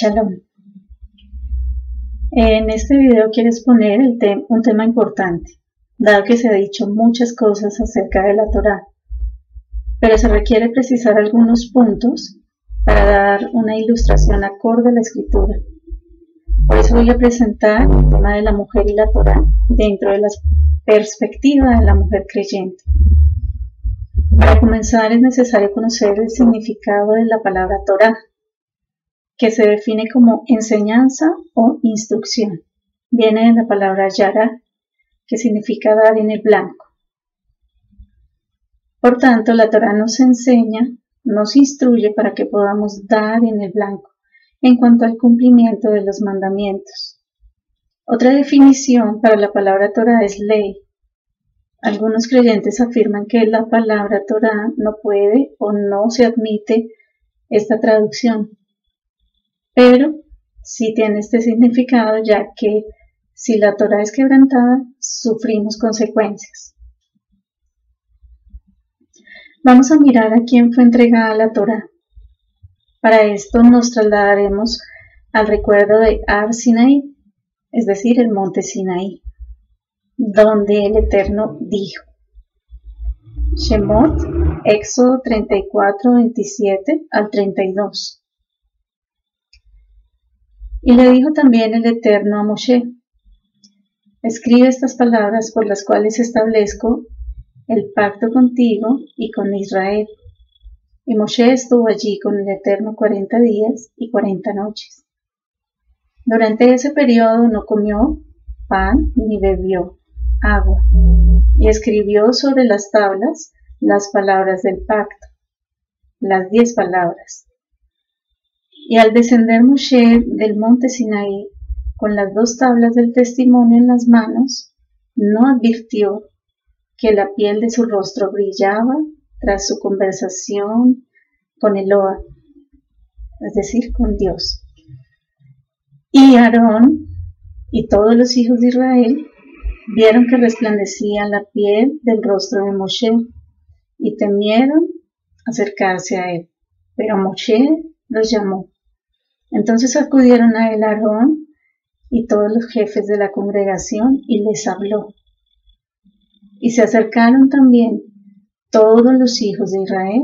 Shalom. En este video quiero exponer un tema importante, dado que se ha dicho muchas cosas acerca de la Torah, pero se requiere precisar algunos puntos para dar una ilustración acorde a la escritura. Por eso voy a presentar el tema de la mujer y la Torah dentro de la perspectiva de la mujer creyente. Para comenzar es necesario conocer el significado de la palabra Torah, que se define como enseñanza o instrucción. Viene de la palabra yara, que significa dar en el blanco. Por tanto, la Torah nos enseña, nos instruye para que podamos dar en el blanco en cuanto al cumplimiento de los mandamientos. Otra definición para la palabra Torah es ley, algunos creyentes afirman que la palabra Torah no puede o no se admite esta traducción, pero sí tiene este significado ya que si la Torah es quebrantada, sufrimos consecuencias. Vamos a mirar a quién fue entregada la Torah. Para esto nos trasladaremos al recuerdo de Ar Sinai, es decir, el monte Sinaí donde el Eterno dijo. Shemot, Éxodo 34, 27 al 32. Y le dijo también el Eterno a Moshe, escribe estas palabras por las cuales establezco el pacto contigo y con Israel. Y Moshe estuvo allí con el Eterno cuarenta días y cuarenta noches. Durante ese periodo no comió pan ni bebió agua, y escribió sobre las tablas las palabras del pacto, las diez palabras. Y al descender Moshe del monte Sinaí con las dos tablas del testimonio en las manos, no advirtió que la piel de su rostro brillaba tras su conversación con Eloa, es decir, con Dios. Y Aarón y todos los hijos de Israel Vieron que resplandecía la piel del rostro de Moshe y temieron acercarse a él. Pero Moshe los llamó. Entonces acudieron a él Aarón y todos los jefes de la congregación y les habló. Y se acercaron también todos los hijos de Israel.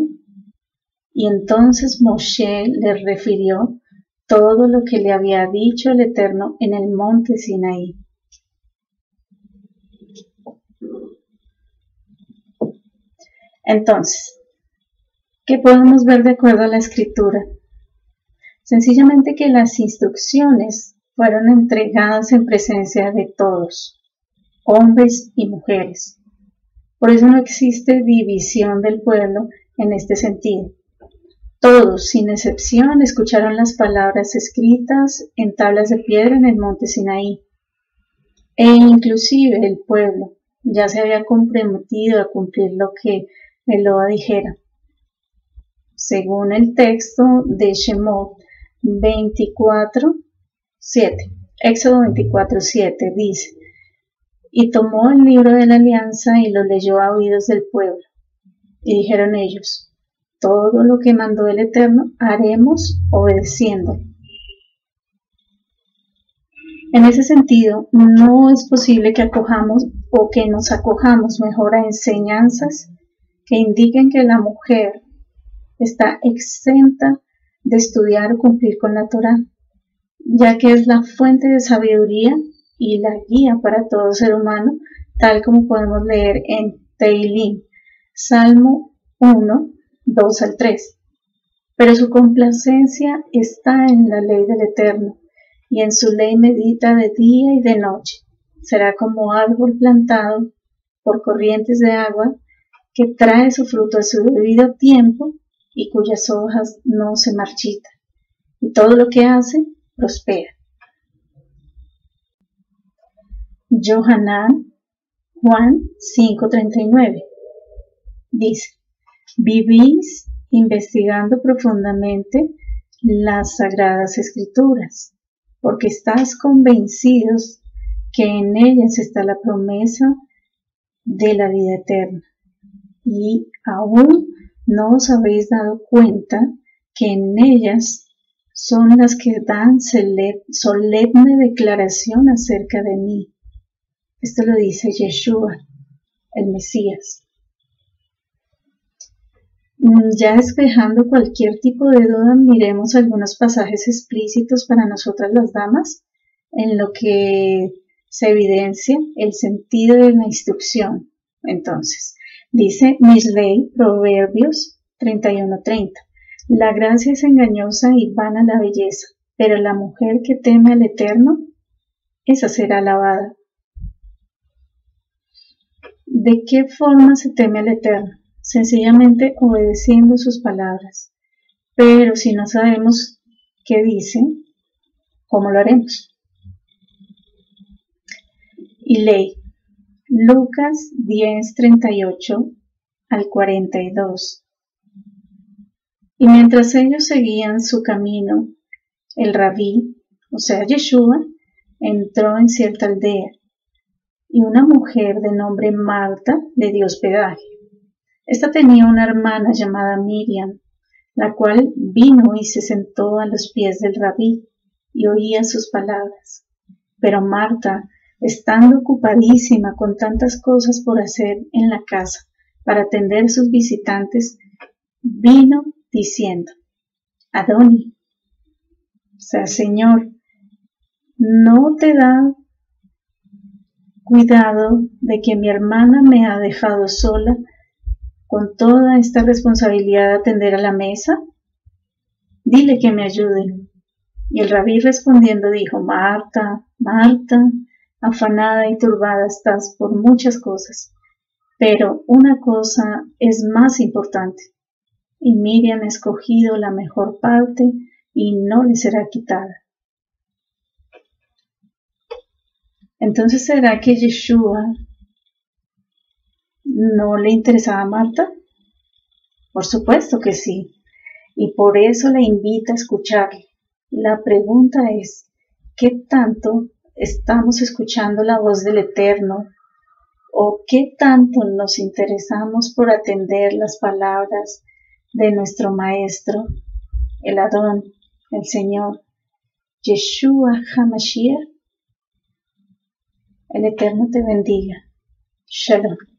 Y entonces Moshe les refirió todo lo que le había dicho el Eterno en el monte Sinaí. Entonces, ¿qué podemos ver de acuerdo a la escritura? Sencillamente que las instrucciones fueron entregadas en presencia de todos, hombres y mujeres. Por eso no existe división del pueblo en este sentido. Todos, sin excepción, escucharon las palabras escritas en tablas de piedra en el monte Sinaí. E inclusive el pueblo ya se había comprometido a cumplir lo que Eloa dijera. Según el texto de Shemot 24, 7, Éxodo 24, 7 dice, y tomó el libro de la alianza y lo leyó a oídos del pueblo. Y dijeron ellos, todo lo que mandó el Eterno haremos obedeciendo. En ese sentido, no es posible que acojamos o que nos acojamos mejor a enseñanzas que indiquen que la mujer está exenta de estudiar o cumplir con la Torah, ya que es la fuente de sabiduría y la guía para todo ser humano, tal como podemos leer en Teilim, Salmo 1, 2 al 3. Pero su complacencia está en la ley del Eterno, y en su ley medita de día y de noche. Será como árbol plantado por corrientes de agua que trae su fruto a su debido tiempo y cuyas hojas no se marchitan, y todo lo que hace prospera. Johanan Juan 5:39 dice, vivís investigando profundamente las sagradas escrituras, porque estás convencidos que en ellas está la promesa de la vida eterna. Y aún no os habéis dado cuenta que en ellas son las que dan solemne declaración acerca de mí. Esto lo dice Yeshua, el Mesías. Mm, ya despejando cualquier tipo de duda, miremos algunos pasajes explícitos para nosotras las damas, en lo que se evidencia el sentido de la instrucción. Entonces, dice Misley, Proverbios 31:30. La gracia es engañosa y vana la belleza, pero la mujer que teme al Eterno, esa será alabada. ¿De qué forma se teme al Eterno? Sencillamente obedeciendo sus palabras. Pero si no sabemos qué dice, ¿cómo lo haremos? Y ley. Lucas 10, 38 al 42. Y mientras ellos seguían su camino, el rabí, o sea, Yeshua, entró en cierta aldea, y una mujer de nombre Marta le dio hospedaje. Esta tenía una hermana llamada Miriam, la cual vino y se sentó a los pies del rabí y oía sus palabras. Pero Marta, estando ocupadísima con tantas cosas por hacer en la casa para atender a sus visitantes, vino diciendo, Adoni, o sea, Señor, no te da cuidado de que mi hermana me ha dejado sola con toda esta responsabilidad de atender a la mesa? Dile que me ayude. Y el rabí respondiendo dijo, Marta, Marta, afanada y turbada estás por muchas cosas, pero una cosa es más importante y Miriam ha escogido la mejor parte y no le será quitada. Entonces, ¿será que Yeshua no le interesaba a Marta? Por supuesto que sí, y por eso le invita a escucharle. La pregunta es, ¿qué tanto estamos escuchando la voz del Eterno? ¿O qué tanto nos interesamos por atender las palabras de nuestro Maestro, el Adón, el Señor, Yeshua HaMashiach, el Eterno te bendiga. Shalom.